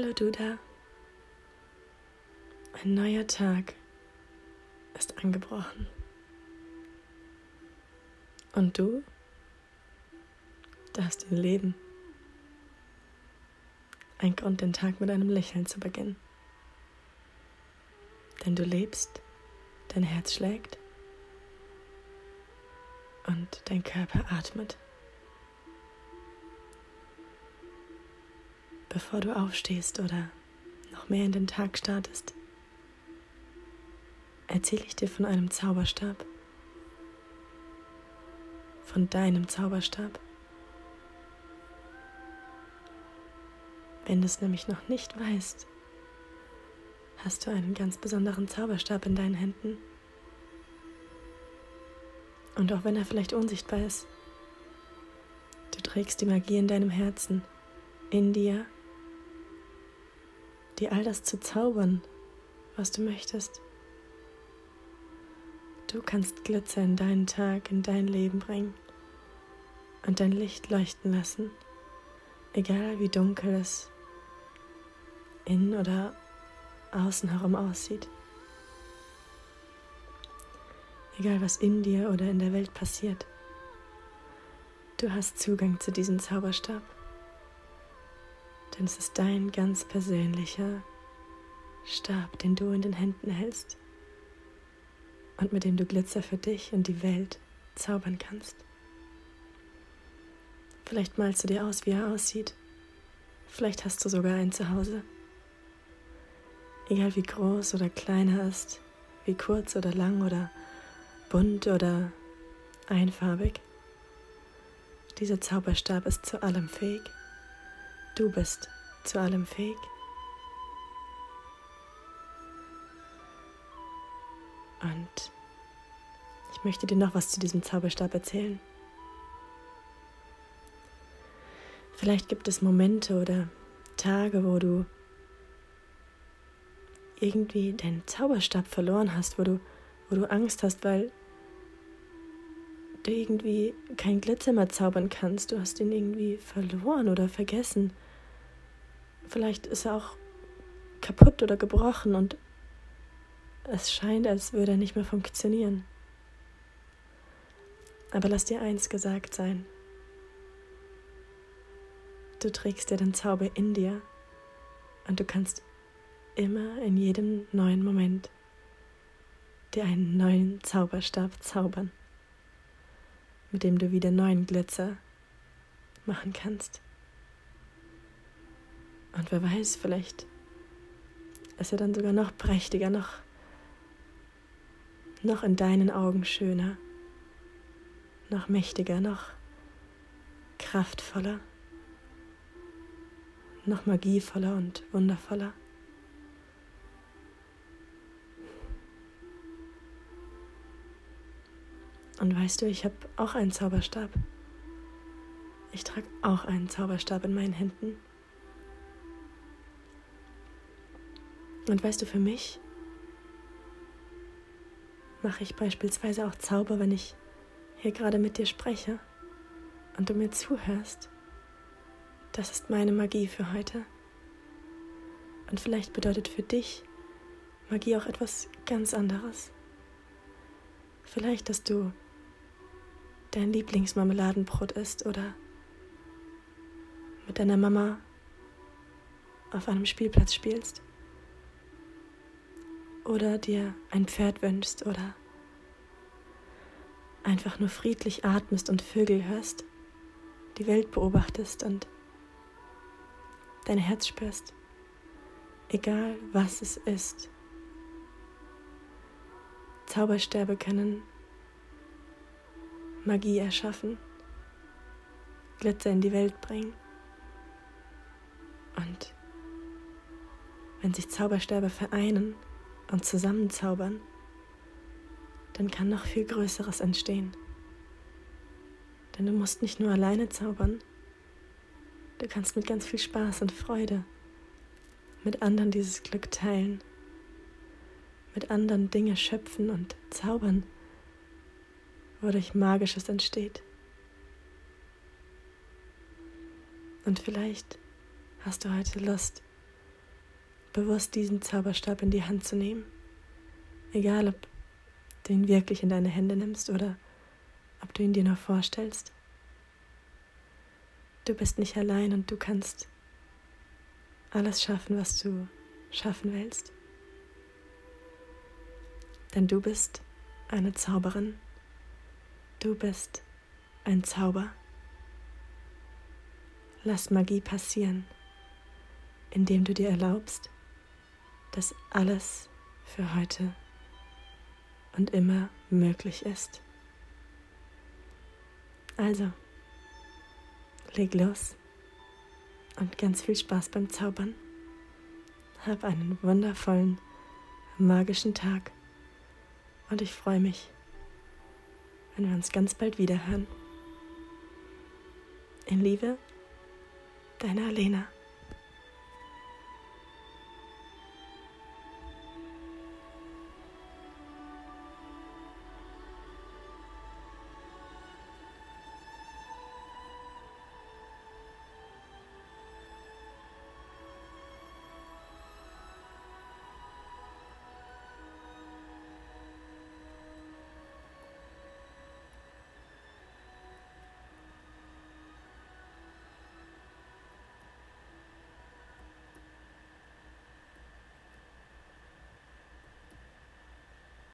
Hallo du da. Ein neuer Tag ist angebrochen. Und du darfst ihn leben. Ein Grund, den Tag mit einem Lächeln zu beginnen. Denn du lebst, dein Herz schlägt und dein Körper atmet. Bevor du aufstehst oder noch mehr in den Tag startest, erzähle ich dir von einem Zauberstab. Von deinem Zauberstab. Wenn du es nämlich noch nicht weißt, hast du einen ganz besonderen Zauberstab in deinen Händen. Und auch wenn er vielleicht unsichtbar ist, du trägst die Magie in deinem Herzen, in dir, dir all das zu zaubern, was du möchtest. Du kannst Glitzer in deinen Tag, in dein Leben bringen und dein Licht leuchten lassen, egal wie dunkel es in oder außen herum aussieht. Egal was in dir oder in der Welt passiert. Du hast Zugang zu diesem Zauberstab, denn es ist dein ganz persönlicher Stab, den du in den Händen hältst und mit dem du Glitzer für dich und die Welt zaubern kannst. Vielleicht malst du dir aus, wie er aussieht. Vielleicht hast du sogar einen zu Hause. Egal wie groß oder klein er ist, wie kurz oder lang oder bunt oder einfarbig. Dieser Zauberstab ist zu allem fähig. Du bist zu allem fähig. Und ich möchte dir noch was zu diesem Zauberstab erzählen. Vielleicht gibt es Momente oder Tage, wo du irgendwie deinen Zauberstab verloren hast, wo du, wo du Angst hast, weil du irgendwie kein Glitzer mehr zaubern kannst. Du hast ihn irgendwie verloren oder vergessen. Vielleicht ist er auch kaputt oder gebrochen und es scheint, als würde er nicht mehr funktionieren. Aber lass dir eins gesagt sein. Du trägst dir den Zauber in dir und du kannst immer in jedem neuen Moment dir einen neuen Zauberstab zaubern, mit dem du wieder neuen Glitzer machen kannst. Und wer weiß, vielleicht ist er dann sogar noch prächtiger, noch noch in deinen Augen schöner, noch mächtiger, noch kraftvoller, noch magievoller und wundervoller. Und weißt du, ich habe auch einen Zauberstab. Ich trage auch einen Zauberstab in meinen Händen. Und weißt du, für mich mache ich beispielsweise auch Zauber, wenn ich hier gerade mit dir spreche und du mir zuhörst. Das ist meine Magie für heute. Und vielleicht bedeutet für dich Magie auch etwas ganz anderes. Vielleicht, dass du dein Lieblingsmarmeladenbrot isst oder mit deiner Mama auf einem Spielplatz spielst oder dir ein Pferd wünschst oder einfach nur friedlich atmest und Vögel hörst, die Welt beobachtest und dein Herz spürst, egal was es ist. Zaubersterbe können Magie erschaffen, Glitzer in die Welt bringen. Und wenn sich Zaubersterbe vereinen, und zusammenzaubern, dann kann noch viel Größeres entstehen. Denn du musst nicht nur alleine zaubern, du kannst mit ganz viel Spaß und Freude mit anderen dieses Glück teilen, mit anderen Dinge schöpfen und zaubern, wodurch Magisches entsteht. Und vielleicht hast du heute Lust, bewusst diesen Zauberstab in die Hand zu nehmen. Egal, ob du ihn wirklich in deine Hände nimmst oder ob du ihn dir nur vorstellst. Du bist nicht allein und du kannst alles schaffen, was du schaffen willst. Denn du bist eine Zauberin. Du bist ein Zauber. Lass Magie passieren, indem du dir erlaubst, dass alles für heute und immer möglich ist. Also, leg los und ganz viel Spaß beim Zaubern. Hab einen wundervollen, magischen Tag und ich freue mich, wenn wir uns ganz bald wieder hören. In Liebe, deine Alena.